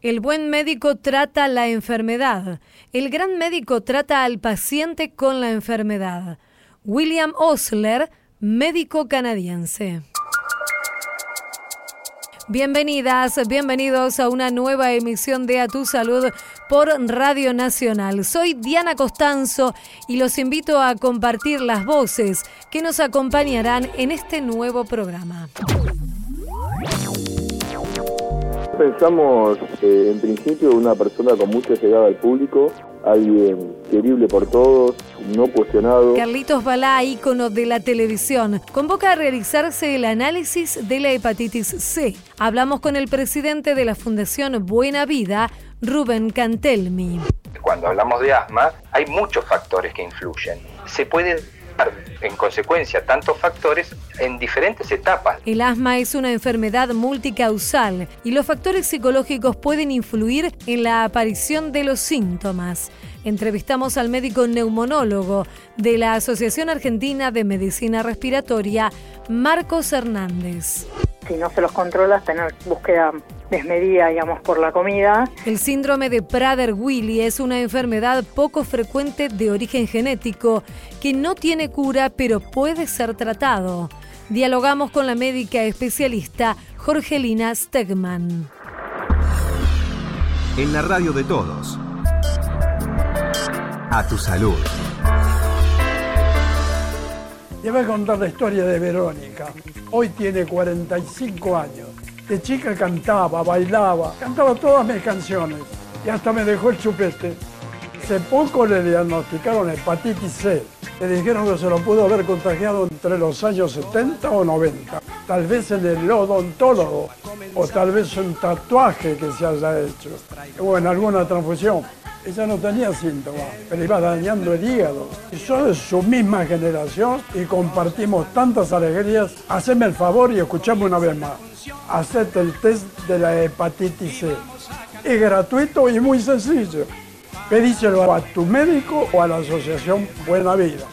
El buen médico trata la enfermedad. El gran médico trata al paciente con la enfermedad. William Osler, médico canadiense. Bienvenidas, bienvenidos a una nueva emisión de A Tu Salud por Radio Nacional. Soy Diana Costanzo y los invito a compartir las voces que nos acompañarán en este nuevo programa. Pensamos eh, en principio una persona con mucha llegada al público, alguien querible por todos, no cuestionado. Carlitos Balá, ícono de la televisión, convoca a realizarse el análisis de la hepatitis C. Hablamos con el presidente de la Fundación Buena Vida, Rubén Cantelmi. Cuando hablamos de asma, hay muchos factores que influyen. Se puede en consecuencia tantos factores en diferentes etapas. El asma es una enfermedad multicausal y los factores psicológicos pueden influir en la aparición de los síntomas. Entrevistamos al médico neumonólogo de la Asociación Argentina de Medicina Respiratoria, Marcos Hernández. Si no se los controlas, tener búsqueda desmedida, digamos, por la comida. El síndrome de Prader-Willi es una enfermedad poco frecuente de origen genético que no tiene cura pero puede ser tratado. Dialogamos con la médica especialista Jorgelina Stegman. En la radio de todos. A tu salud. Te voy a contar la historia de Verónica. Hoy tiene 45 años de chica cantaba, bailaba, cantaba todas mis canciones y hasta me dejó el chupete. Hace poco le diagnosticaron hepatitis C. Le dijeron que se lo pudo haber contagiado entre los años 70 o 90. Tal vez en el odontólogo o tal vez un tatuaje que se haya hecho o en alguna transfusión. Ella no tenía síntomas, pero iba dañando el hígado. Y soy de su misma generación y compartimos tantas alegrías. Haceme el favor y escuchame una vez más hacerte el test de la hepatitis C. Es gratuito y muy sencillo. Pedíselo a tu médico o a la asociación Buena Vida.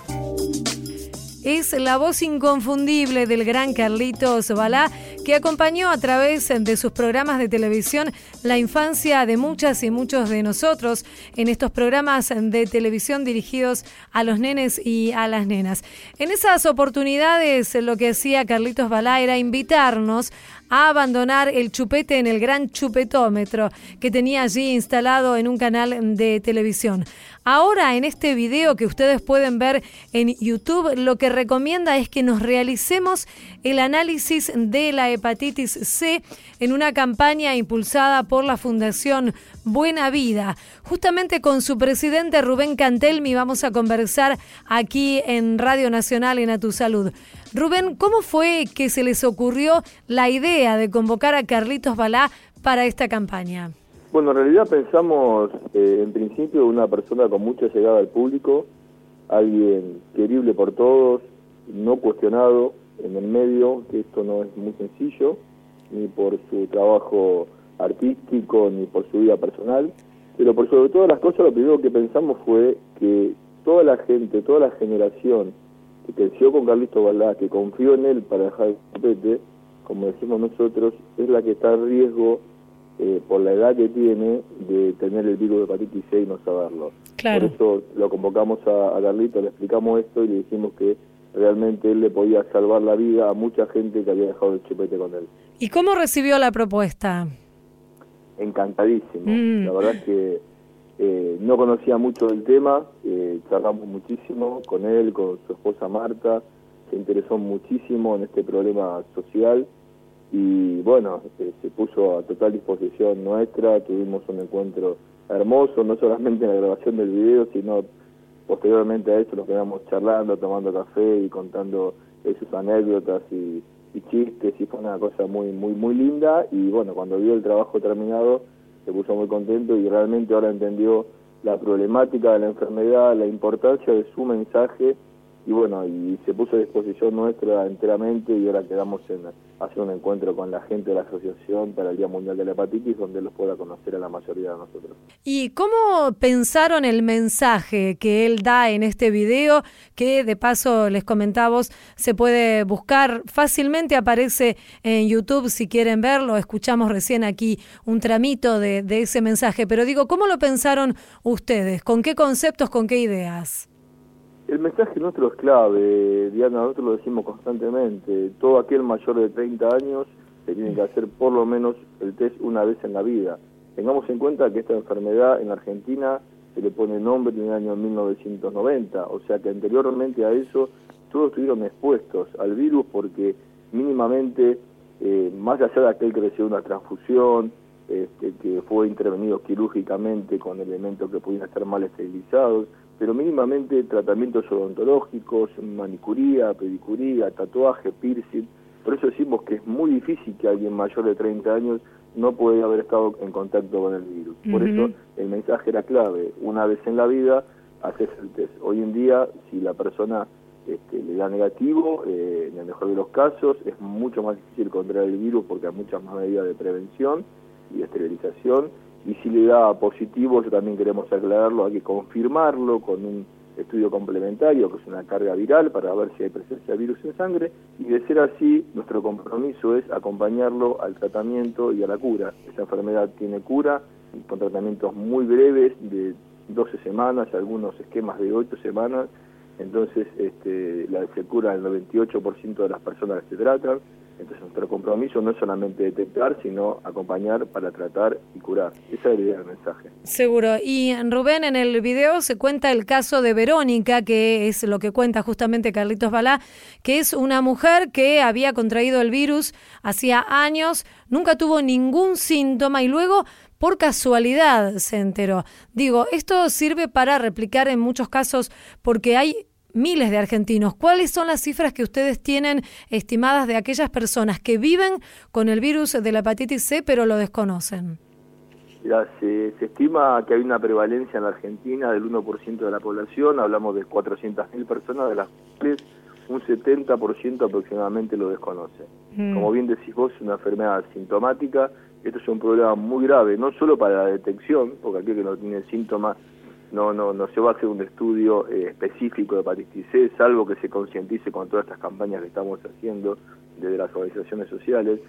Es la voz inconfundible del gran Carlitos Balá que acompañó a través de sus programas de televisión la infancia de muchas y muchos de nosotros en estos programas de televisión dirigidos a los nenes y a las nenas. En esas oportunidades lo que hacía Carlitos Balá era invitarnos a abandonar el chupete en el gran chupetómetro que tenía allí instalado en un canal de televisión. Ahora en este video que ustedes pueden ver en YouTube, lo que recomienda es que nos realicemos el análisis de la hepatitis C en una campaña impulsada por la Fundación Buena Vida. Justamente con su presidente Rubén Cantelmi vamos a conversar aquí en Radio Nacional en A Tu Salud. Rubén, ¿cómo fue que se les ocurrió la idea de convocar a Carlitos Balá para esta campaña? Bueno, en realidad pensamos eh, en principio una persona con mucha llegada al público, alguien querible por todos, no cuestionado en el medio, que esto no es muy sencillo, ni por su trabajo artístico, ni por su vida personal, pero por sobre todas las cosas lo primero que pensamos fue que toda la gente, toda la generación que creció con Carlito Balá, que confió en él para dejar el tapete, como decimos nosotros, es la que está en riesgo eh, por la edad que tiene de tener el virus de hepatitis C y no saberlo. Por eso lo convocamos a, a Carlito, le explicamos esto y le dijimos que realmente él le podía salvar la vida a mucha gente que había dejado el chupete con él. ¿Y cómo recibió la propuesta? Encantadísimo. Mm. La verdad es que eh, no conocía mucho del tema, eh, charlamos muchísimo con él, con su esposa Marta, se interesó muchísimo en este problema social y bueno, eh, se puso a total disposición nuestra, tuvimos un encuentro hermoso, no solamente en la grabación del video, sino posteriormente a eso nos quedamos charlando, tomando café y contando sus anécdotas y, y chistes y fue una cosa muy muy muy linda y bueno, cuando vio el trabajo terminado se puso muy contento y realmente ahora entendió la problemática de la enfermedad, la importancia de su mensaje y bueno, y se puso a disposición nuestra enteramente y ahora quedamos en, hacer un encuentro con la gente de la asociación para el Día Mundial de la Hepatitis, donde los pueda conocer a la mayoría de nosotros. ¿Y cómo pensaron el mensaje que él da en este video? Que de paso les comentamos, se puede buscar fácilmente, aparece en YouTube si quieren verlo. Escuchamos recién aquí un tramito de, de ese mensaje, pero digo, ¿cómo lo pensaron ustedes? ¿Con qué conceptos, con qué ideas? El mensaje nuestro es clave, Diana, nosotros lo decimos constantemente. Todo aquel mayor de 30 años se tiene que hacer por lo menos el test una vez en la vida. Tengamos en cuenta que esta enfermedad en Argentina se le pone nombre en el año 1990, o sea que anteriormente a eso todos estuvieron expuestos al virus porque mínimamente, eh, más allá de aquel que recibió una transfusión, este, que fue intervenido quirúrgicamente con elementos que pudieran estar mal esterilizados, pero mínimamente tratamientos odontológicos, manicuría, pedicuría, tatuaje, piercing. Por eso decimos que es muy difícil que alguien mayor de 30 años no pueda haber estado en contacto con el virus. Por eso el mensaje era clave, una vez en la vida haces el test. Hoy en día, si la persona este, le da negativo, eh, en el mejor de los casos, es mucho más difícil contraer el virus porque hay muchas más medidas de prevención y de esterilización y si le da positivo, eso también queremos aclararlo, hay que confirmarlo con un estudio complementario, que es una carga viral, para ver si hay presencia de virus en sangre, y de ser así, nuestro compromiso es acompañarlo al tratamiento y a la cura. Esa enfermedad tiene cura, con tratamientos muy breves, de 12 semanas, algunos esquemas de 8 semanas, entonces este, la, se cura el 98% de las personas que se tratan, entonces nuestro compromiso no es solamente detectar, sino acompañar para tratar y curar. Esa es la idea del mensaje. Seguro. Y Rubén, en el video se cuenta el caso de Verónica, que es lo que cuenta justamente Carlitos Balá, que es una mujer que había contraído el virus hacía años, nunca tuvo ningún síntoma y luego por casualidad se enteró. Digo, esto sirve para replicar en muchos casos porque hay miles de argentinos. ¿Cuáles son las cifras que ustedes tienen estimadas de aquellas personas que viven con el virus de la hepatitis C pero lo desconocen? se, estima que hay una prevalencia en la Argentina del 1% de la población, hablamos de 400.000 personas, de las cuales un 70% aproximadamente lo desconoce. Mm. Como bien decís vos, es una enfermedad sintomática, esto es un problema muy grave, no solo para la detección, porque aquel que no tiene síntomas no, no, no se va a hacer un estudio eh, específico de hepatitis C, salvo que se concientice con todas estas campañas que estamos haciendo desde las organizaciones sociales,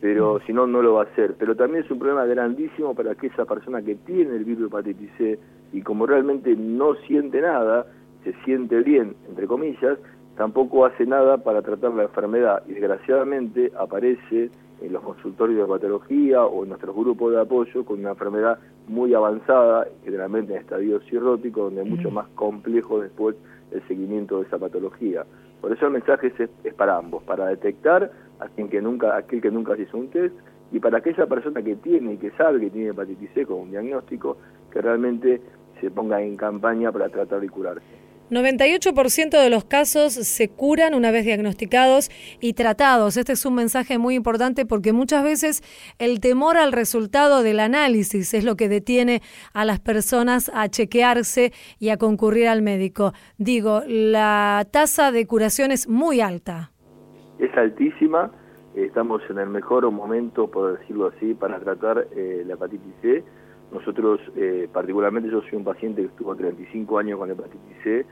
pero si no, no lo va a hacer. Pero también es un problema grandísimo para que esa persona que tiene el virus de hepatitis C y como realmente no siente nada, se siente bien, entre comillas, tampoco hace nada para tratar la enfermedad y desgraciadamente aparece en los consultorios de patología o en nuestros grupos de apoyo con una enfermedad muy avanzada, generalmente en estadio cirrótico, donde es mucho más complejo después el seguimiento de esa patología. Por eso el mensaje es, para ambos, para detectar a quien que nunca, aquel que nunca se hizo un test y para aquella persona que tiene y que sabe que tiene hepatitis C con un diagnóstico, que realmente se ponga en campaña para tratar de curarse. 98% de los casos se curan una vez diagnosticados y tratados. Este es un mensaje muy importante porque muchas veces el temor al resultado del análisis es lo que detiene a las personas a chequearse y a concurrir al médico. Digo, la tasa de curación es muy alta. Es altísima. Estamos en el mejor momento, por decirlo así, para tratar eh, la hepatitis C nosotros, eh, particularmente yo soy un paciente que estuvo 35 años con hepatitis C,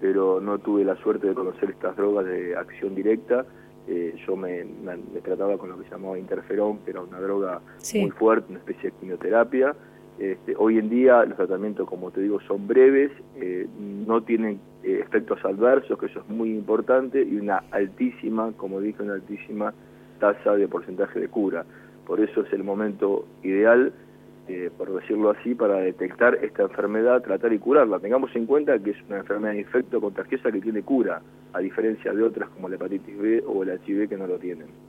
pero no tuve la suerte de conocer estas drogas de acción directa. Eh, yo me, trataba con lo que se llamaba interferón, que era una droga muy fuerte, una especie de quimioterapia. Este, hoy en día los tratamientos, como te digo, son breves, eh, no tienen efectos adversos, que eso es muy importante, y una altísima, como dije, una altísima tasa de porcentaje de cura. Por eso es el momento ideal eh, por decirlo así, para detectar esta enfermedad, tratar y curarla. Tengamos en cuenta que es una enfermedad infecto contagiosa que tiene cura, a diferencia de otras como la hepatitis B o el HIV que no lo tienen.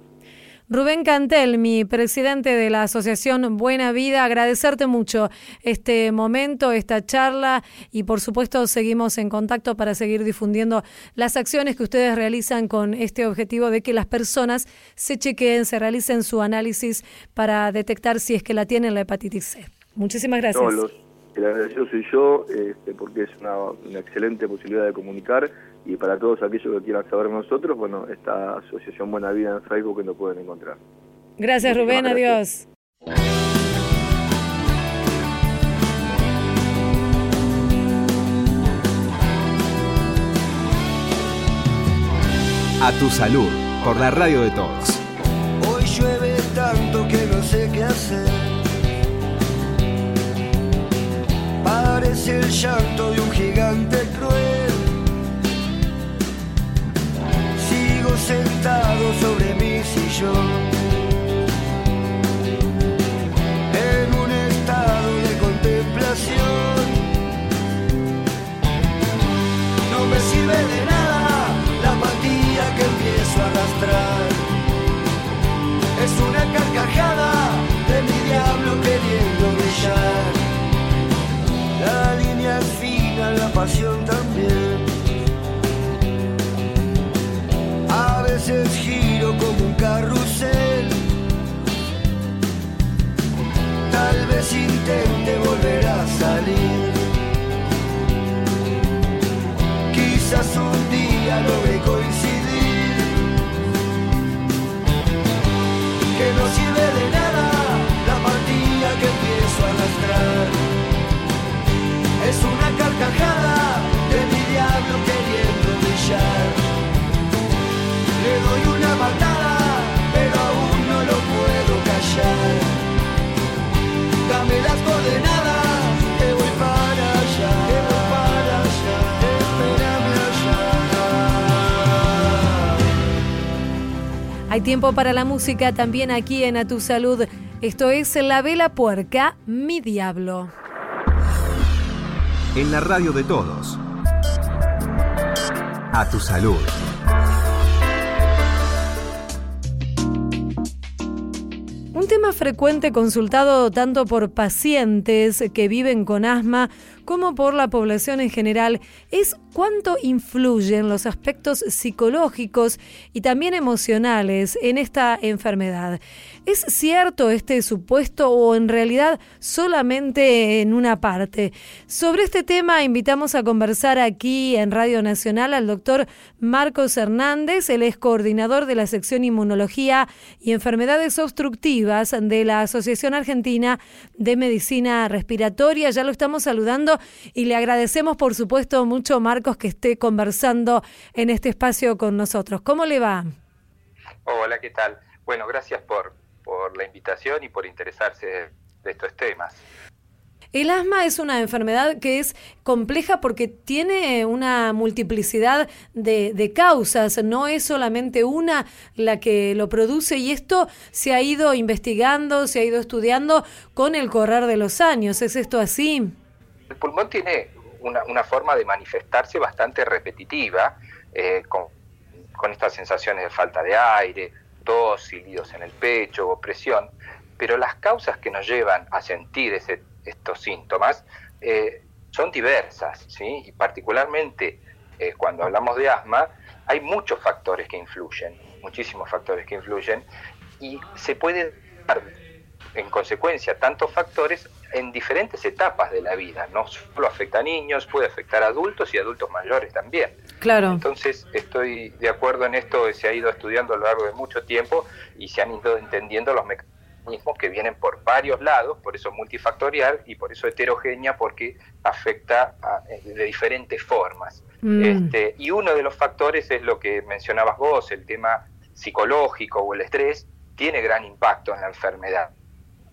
Rubén Cantel, mi presidente de la Asociación Buena Vida, agradecerte mucho este momento, esta charla y por supuesto seguimos en contacto para seguir difundiendo las acciones que ustedes realizan con este objetivo de que las personas se chequeen, se realicen su análisis para detectar si es que la tienen la hepatitis C. Muchísimas gracias. el agradecido soy yo, este, porque es una excelente posibilidad de comunicar Y para todos aquellos que quieran saber nosotros, bueno, esta Asociación Buena Vida en Facebook que nos pueden encontrar. Gracias Rubén, adiós. A tu salud, por la radio de todos. Hoy llueve tanto que no sé qué hacer. Parece el llanto de un gigante sentado sobre mi sillón. En un estado de contemplación. No me sirve de nada la apatía que empiezo a arrastrar. Es una carcajada de mi diablo queriendo brillar. La línea es fina, la pasión también. Veces giro como un carrusel. Tal vez intente volver a salir. Quizás un día logre coincidir. Que no sirve de nada la partida que empiezo a arrastrar. Es una carcajada Hay tiempo para la música también aquí en A Tu Salud. Esto es La Vela Puerca, mi diablo. En la radio de todos. A tu salud. Un tema frecuente consultado tanto por pacientes que viven con asma como por la población en general es cuánto influyen los aspectos psicológicos y también emocionales en esta enfermedad. ¿Es cierto este supuesto o en realidad solamente en una parte? Sobre este tema invitamos a conversar aquí en Radio Nacional al doctor Marcos Hernández, él es coordinador de la sección Inmunología y Enfermedades Obstructivas de la Asociación Argentina de Medicina Respiratoria. Ya lo estamos saludando y le agradecemos, por supuesto, mucho, Marcos, que esté conversando en este espacio con nosotros. ¿Cómo le va? Hola, ¿qué tal? Bueno, gracias por, por la invitación y por interesarse de estos temas. El asma es una enfermedad que es compleja porque tiene una multiplicidad de, de, causas, no es solamente una la que lo produce y esto se ha ido investigando, se ha ido estudiando con el correr de los años. ¿Es esto así? El pulmón tiene una, forma de manifestarse bastante repetitiva, eh, con, estas sensaciones de falta de aire, tos, silbidos en el pecho, opresión, pero las causas que nos llevan a sentir estos síntomas eh, son diversas, ¿sí? y particularmente eh, cuando hablamos de asma, hay muchos factores que influyen, muchísimos factores que influyen, y se puede dar en consecuencia tantos factores en diferentes etapas de la vida, no solo afecta a niños, puede afectar a adultos y adultos mayores también. Claro. Entonces estoy de acuerdo en esto, se ha ido estudiando a lo largo de mucho tiempo y se han ido entendiendo los mecanismos que vienen por varios lados, por eso multifactorial y por eso heterogénea, porque afecta a, de diferentes formas. Mm. Este, y uno de los factores es lo que mencionabas vos, el tema psicológico o el estrés, tiene gran impacto en la enfermedad.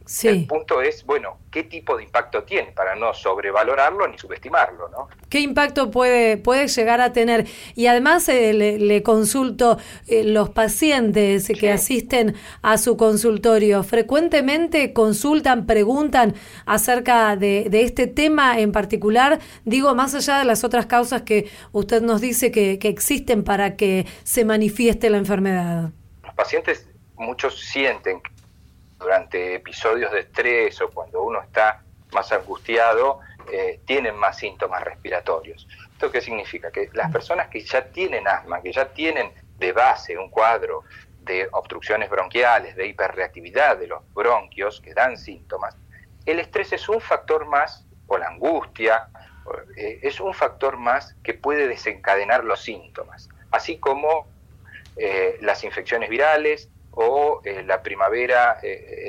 Sí. El punto es, bueno, ¿qué tipo de impacto tiene para no sobrevalorarlo ni subestimarlo? ¿no? ¿Qué impacto puede, puede llegar a tener? Y además eh, le, le, consulto, eh, los pacientes que asisten a su consultorio, ¿frecuentemente consultan, preguntan acerca de, de, este tema en particular? Digo, más allá de las otras causas que usted nos dice que, que existen para que se manifieste la enfermedad. Los pacientes, muchos sienten que durante episodios de estrés o cuando uno está más angustiado, eh, tienen más síntomas respiratorios. ¿Esto qué significa? Que las personas que ya tienen asma, que ya tienen de base un cuadro de obstrucciones bronquiales, de hiperreactividad de los bronquios que dan síntomas, el estrés es un factor más, o la angustia, eh, es un factor más que puede desencadenar los síntomas, así como eh, las infecciones virales o eh, la primavera,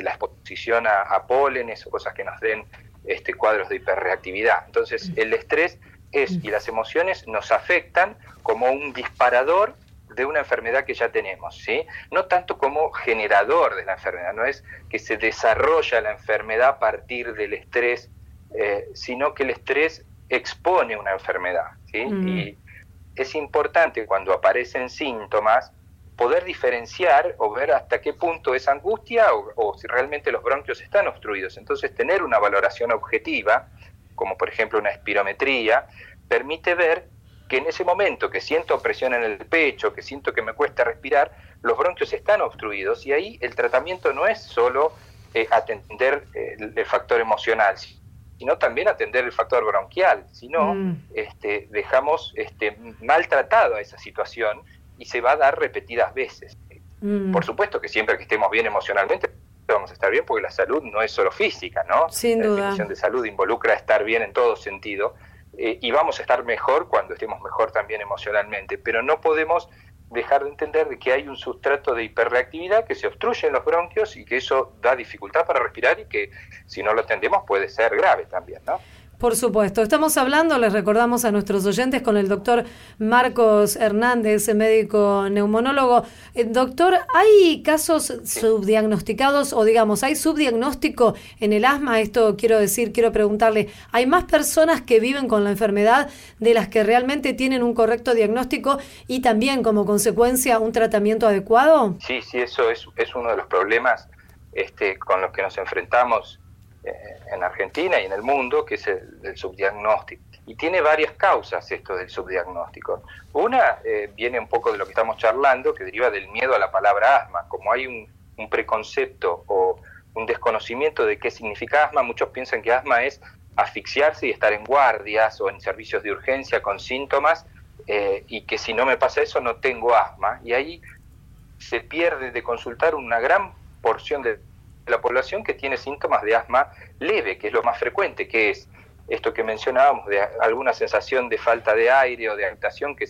la exposición a, a, pólenes o cosas que nos den este, cuadros de hiperreactividad. Entonces, el estrés es y las emociones nos afectan como un disparador de una enfermedad que ya tenemos, ¿sí? No tanto como generador de la enfermedad, no es que se desarrolla la enfermedad a partir del estrés, sino que el estrés expone una enfermedad. ¿sí? Y es importante cuando aparecen síntomas poder diferenciar o ver hasta qué punto es angustia o, si realmente los bronquios están obstruidos. Entonces, tener una valoración objetiva, como por ejemplo una espirometría, permite ver que en ese momento que siento presión en el pecho, que siento que me cuesta respirar, los bronquios están obstruidos y ahí el tratamiento no es solo eh, atender eh, el factor emocional, sino también atender el factor bronquial. Si no, mm. este, dejamos este, maltratado a esa situación y se va a dar repetidas veces. Mm. Por supuesto que siempre que estemos bien emocionalmente vamos a estar bien porque la salud no es solo física, ¿no? Sin la duda. definición de salud involucra estar bien en todo sentido eh, y vamos a estar mejor cuando estemos mejor también emocionalmente, pero no podemos dejar de entender de que hay un sustrato de hiperreactividad que se obstruye en los bronquios y que eso da dificultad para respirar y que si no lo atendemos puede ser grave también, ¿no? Por supuesto. Estamos hablando, les recordamos a nuestros oyentes, con el doctor Marcos Hernández, médico neumonólogo. Eh, doctor, ¿hay casos subdiagnosticados o digamos, hay subdiagnóstico en el asma? Esto quiero decir, quiero preguntarle, ¿hay más personas que viven con la enfermedad de las que realmente tienen un correcto diagnóstico y también como consecuencia un tratamiento adecuado? Sí, sí, eso es, es uno de los problemas este, con los que nos enfrentamos en Argentina y en el mundo, que es el, subdiagnóstico. Y tiene varias causas esto del subdiagnóstico. Una eh, viene un poco de lo que estamos charlando, que deriva del miedo a la palabra asma. Como hay un, preconcepto o un desconocimiento de qué significa asma, muchos piensan que asma es asfixiarse y estar en guardias o en servicios de urgencia con síntomas eh, y que si no me pasa eso no tengo asma. Y ahí se pierde de consultar una gran porción de la población que tiene síntomas de asma leve, que es lo más frecuente, que es esto que mencionábamos, de alguna sensación de falta de aire o de agitación que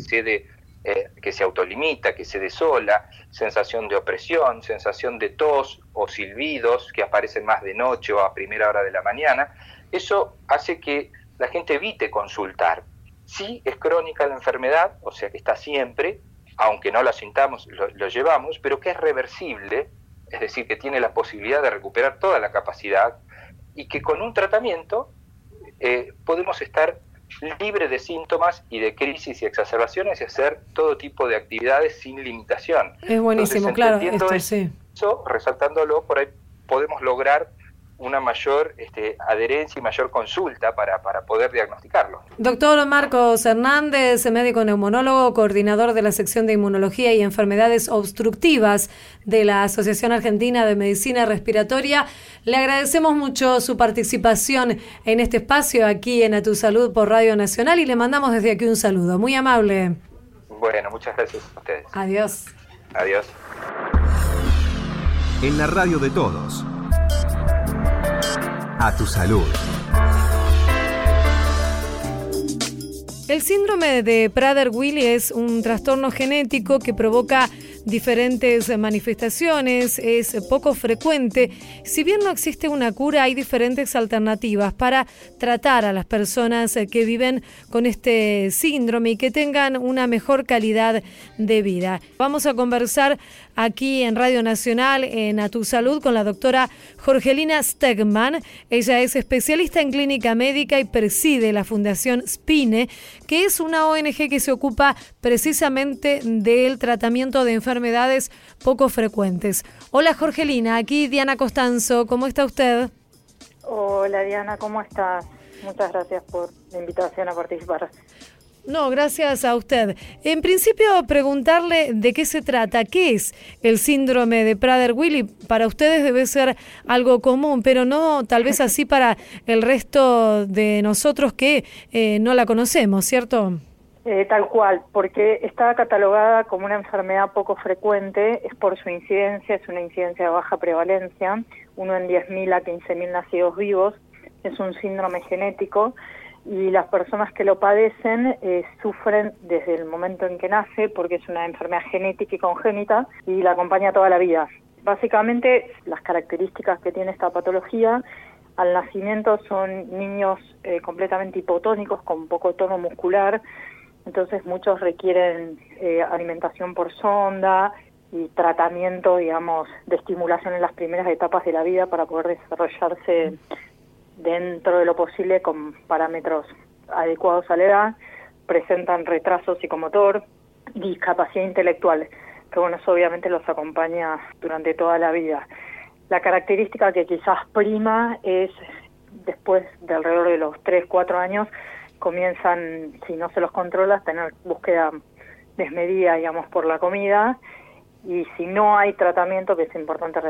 eh, que se autolimita, que se desola, sensación de opresión, sensación de tos o silbidos que aparecen más de noche o a primera hora de la mañana. Eso hace que la gente evite consultar. Sí es crónica la enfermedad, o sea que está siempre, aunque no la sintamos, lo llevamos, pero que es reversible es decir, que tiene la posibilidad de recuperar toda la capacidad y que con un tratamiento eh, podemos estar libre de síntomas y de crisis y exacerbaciones y hacer todo tipo de actividades sin limitación. Es buenísimo, claro. Esto, sí. Eso, resaltándolo, por ahí podemos lograr una mayor este, adherencia y mayor consulta para, para poder diagnosticarlo. Doctor Marcos Hernández, médico neumonólogo, coordinador de la sección de inmunología y enfermedades obstructivas de la Asociación Argentina de Medicina Respiratoria, le agradecemos mucho su participación en este espacio aquí en A Tu Salud por Radio Nacional y le mandamos desde aquí un saludo. Muy amable. Bueno, muchas gracias a ustedes. Adiós. Adiós. En la radio de todos a tu salud. El síndrome de Prader-Willi es un trastorno genético que provoca diferentes manifestaciones, es poco frecuente. Si bien no existe una cura, hay diferentes alternativas para tratar a las personas que viven con este síndrome y que tengan una mejor calidad de vida. Vamos a conversar aquí en Radio Nacional, en A Tu Salud, con la doctora Jorgelina Stegman. Ella es especialista en clínica médica y preside la Fundación Spine, que es una ONG que se ocupa precisamente del tratamiento de enfermedades poco frecuentes. Hola Jorgelina, aquí Diana Costanzo, ¿cómo está usted? Hola Diana, ¿cómo estás? Muchas gracias por la invitación a participar. No, gracias a usted. En principio, preguntarle de qué se trata, qué es el síndrome de Prader-Willi. Para ustedes debe ser algo común, pero no tal vez así para el resto de nosotros que eh, no la conocemos, ¿cierto? Eh, tal cual, porque está catalogada como una enfermedad poco frecuente, es por su incidencia, es una incidencia de baja prevalencia, uno en 10.000 a 15.000 nacidos vivos, es un síndrome genético y las personas que lo padecen eh, sufren desde el momento en que nace porque es una enfermedad genética y congénita y la acompaña toda la vida. Básicamente las características que tiene esta patología al nacimiento son niños eh, completamente hipotónicos con poco tono muscular, entonces muchos requieren eh, alimentación por sonda y tratamiento, digamos, de estimulación en las primeras etapas de la vida para poder desarrollarse dentro de lo posible con parámetros adecuados a la edad, presentan retraso psicomotor, discapacidad intelectual, que bueno, eso obviamente los acompaña durante toda la vida. La característica que quizás prima es después de alrededor de los 3, 4 años, comienzan, si no se los controla, a tener búsqueda desmedida, digamos, por la comida y si no hay tratamiento, que es importante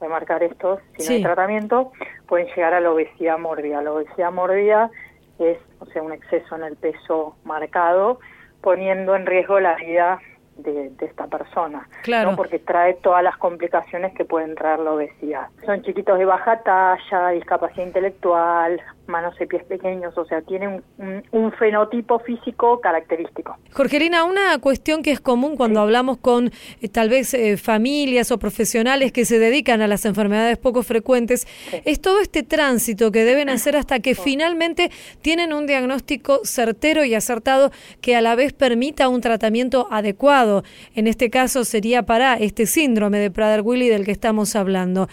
remarcar esto, si no hay tratamiento, pueden llegar a la obesidad mórbida. La obesidad mórbida es, o sea, un exceso en el peso marcado, poniendo en riesgo la vida de, esta persona, claro. porque trae todas las complicaciones que pueden traer la obesidad. Son chiquitos de baja talla, discapacidad intelectual, manos y pies pequeños, o sea, tienen un, fenotipo físico característico. Jorgelina, una cuestión que es común cuando hablamos con eh, tal vez eh, familias o profesionales que se dedican a las enfermedades poco frecuentes, es todo este tránsito que deben hacer hasta que finalmente tienen un diagnóstico certero y acertado que a la vez permita un tratamiento adecuado. En este caso sería para este síndrome de Prader-Willi del que estamos hablando.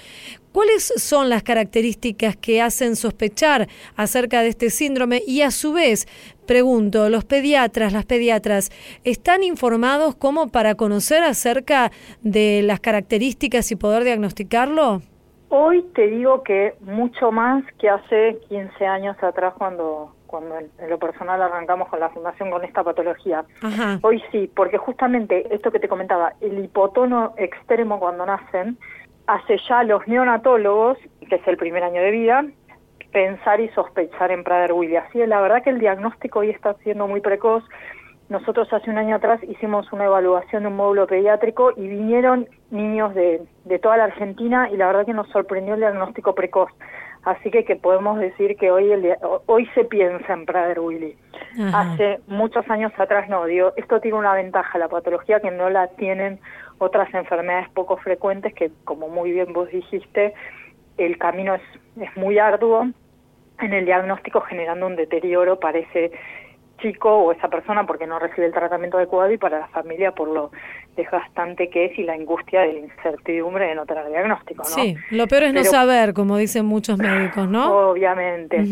¿Cuáles son las características que hacen sospechar acerca de este síndrome? Y a su vez, pregunto, ¿los pediatras, las pediatras, están informados como para conocer acerca de las características y poder diagnosticarlo? Hoy te digo que mucho más que hace 15 años atrás cuando cuando en, lo personal arrancamos con la fundación con esta patología. Hoy sí, porque justamente esto que te comentaba, el hipotono extremo cuando nacen, hace ya los neonatólogos, que es el primer año de vida, pensar y sospechar en Prader-Willi. Así la verdad que el diagnóstico hoy está siendo muy precoz. Nosotros hace un año atrás hicimos una evaluación de un módulo pediátrico y vinieron niños de, de toda la Argentina y la verdad que nos sorprendió el diagnóstico precoz. Así que, que podemos decir que hoy, el, hoy se piensa en Prader-Willi. Hace muchos años atrás no. Digo, esto tiene una ventaja, la patología que no la tienen otras enfermedades poco frecuentes que, como muy bien vos dijiste, el camino es, es muy arduo en el diagnóstico generando un deterioro para ese chico o esa persona porque no recibe el tratamiento adecuado y para la familia por lo desgastante que es y la angustia de la incertidumbre de no tener diagnóstico, ¿no? Sí, lo peor es no saber, como dicen muchos médicos, ¿no? Obviamente,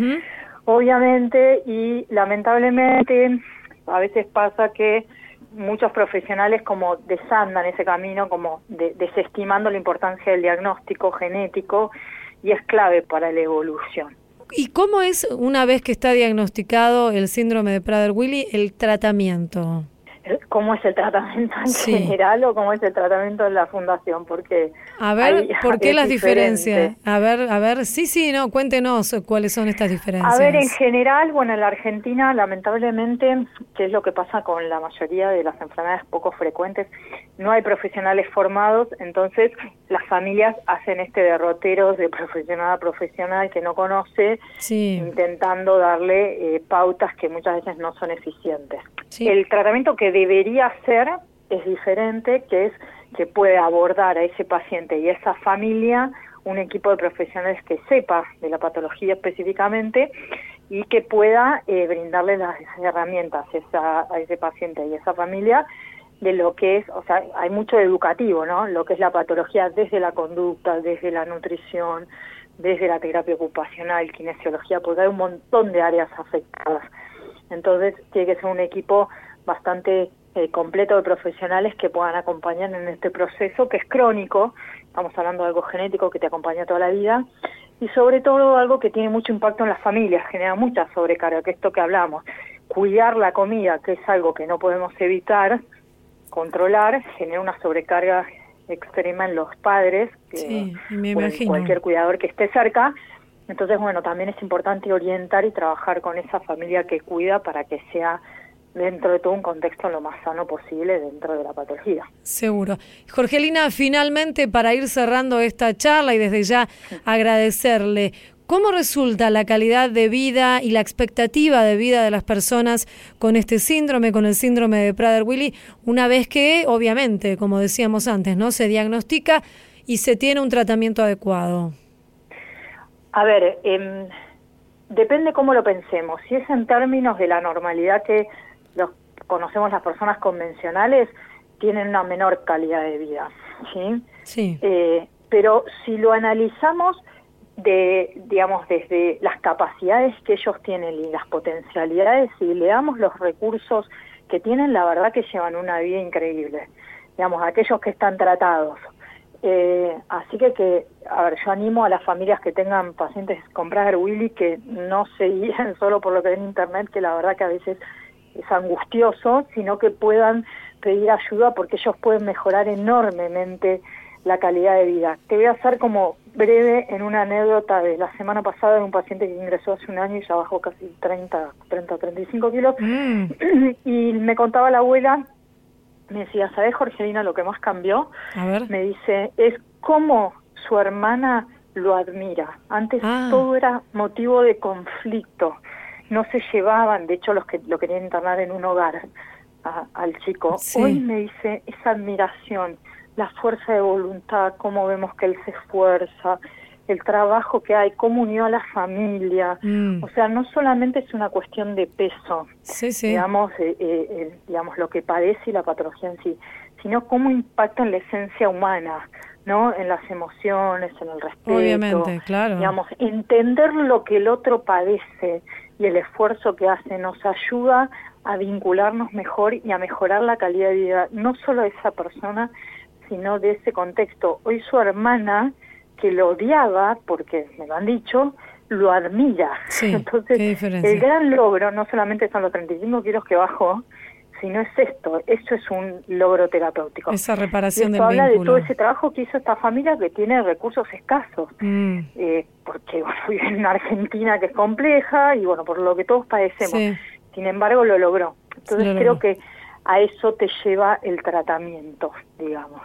obviamente y lamentablemente a veces pasa que muchos profesionales como desandan ese camino, como desestimando la importancia del diagnóstico genético y es clave para la evolución. ¿Y cómo es, una vez que está diagnosticado el síndrome de Prader-Willi, el tratamiento? Cómo es el tratamiento en general o cómo es el tratamiento en la fundación, porque a ver, ¿por qué las diferencias? A ver, a ver, sí, sí, no, cuéntenos cuáles son estas diferencias. A ver, en general, bueno, en la Argentina, lamentablemente, que es lo que pasa con la mayoría de las enfermedades poco frecuentes, no hay profesionales formados, entonces las familias hacen este derrotero de profesional a profesional que no conoce, intentando darle eh, pautas que muchas veces no son eficientes. El tratamiento que debería ser es diferente, que es que puede abordar a ese paciente y esa familia un equipo de profesionales que sepa de la patología específicamente y que pueda eh, brindarle las herramientas a ese paciente y a esa familia de lo que es, o sea, hay mucho educativo, ¿no? Lo que es la patología desde la conducta, desde la nutrición, desde la terapia ocupacional, kinesiología, porque hay un montón de áreas afectadas. Entonces, tiene que ser un equipo bastante eh, completo de profesionales que puedan acompañar en este proceso que es crónico, estamos hablando de algo genético que te acompaña toda la vida, y sobre todo algo que tiene mucho impacto en las familias, genera mucha sobrecarga, que es esto que hablamos. Cuidar la comida, que es algo que no podemos evitar, controlar, genera una sobrecarga extrema en los padres, sí, me imagino. cualquier cuidador que esté cerca, entonces, bueno, también es importante orientar y trabajar con esa familia que cuida para que sea dentro de todo un contexto lo más sano posible dentro de la patología. Seguro. Jorgelina, finalmente para ir cerrando esta charla y desde ya agradecerle, ¿Cómo resulta la calidad de vida y la expectativa de vida de las personas con este síndrome, con el síndrome de Prader-Willi, una vez que, obviamente, como decíamos antes, no se diagnostica y se tiene un tratamiento adecuado? A ver, eh, depende cómo lo pensemos. Si es en términos de la normalidad que los conocemos las personas convencionales, tienen una menor calidad de vida, ¿sí? Sí. Eh, pero si lo analizamos de, digamos, desde las capacidades que ellos tienen y las potencialidades, y le damos los recursos que tienen, la verdad que llevan una vida increíble. Digamos, aquellos que están tratados. Eh, así que, que, a ver, yo animo a las familias que tengan pacientes con Prader-Willi que no se guíen solo por lo que ven en Internet, que la verdad que a veces es angustioso, sino que puedan pedir ayuda porque ellos pueden mejorar enormemente la calidad de vida. Te voy a hacer como breve en una anécdota de la semana pasada de un paciente que ingresó hace un año y ya bajó casi 30, 30 35 kilos. Mm. Y me contaba la abuela, me decía, ¿sabes, Jorgelina, lo que más cambió? A ver. Me dice, es cómo su hermana lo admira. Antes Ah. todo era motivo de conflicto. No se llevaban, de hecho los que lo querían internar en un hogar a- al chico. Sí. Hoy me dice esa admiración, la fuerza de voluntad, cómo vemos que él se esfuerza, el trabajo que hay, cómo unió a la familia. Mm. O sea, no solamente es una cuestión de peso, Sí, sí. digamos, eh, eh, eh, digamos lo que padece y la patología en sí, sino cómo impacta en la esencia humana, ¿no? En las emociones, en el respeto. Obviamente, claro. Digamos, entender lo que el otro padece y el esfuerzo que hace nos ayuda a vincularnos mejor y a mejorar la calidad de vida, no solo de esa persona, sino de ese contexto. Hoy su hermana, que lo odiaba, porque me lo han dicho, lo admira. Sí, Entonces, el gran logro no solamente son los 35 kilos que bajó, sino es esto, esto es un logro terapéutico. Esa reparación Y del esto habla de todo ese trabajo que hizo esta familia que tiene recursos escasos, Mm. eh, porque bueno, vive en una Argentina que es compleja y bueno, por lo que todos padecemos. Sí. Sin embargo, lo logró. Entonces Lo creo logró. que a eso te lleva el tratamiento, digamos,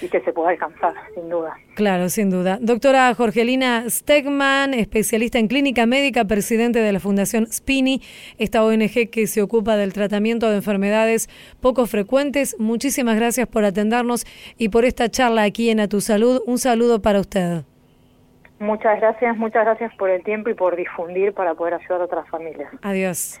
y que se pueda alcanzar, sin duda. Claro, sin duda. Doctora Jorgelina Stegman, especialista en clínica médica, presidente de la Fundación Spini, esta ONG que se ocupa del tratamiento de enfermedades poco frecuentes. Muchísimas gracias por atendernos y por esta charla aquí en A Tu Salud. Un saludo para usted. Muchas gracias, muchas gracias por el tiempo y por difundir para poder ayudar a otras familias. Adiós.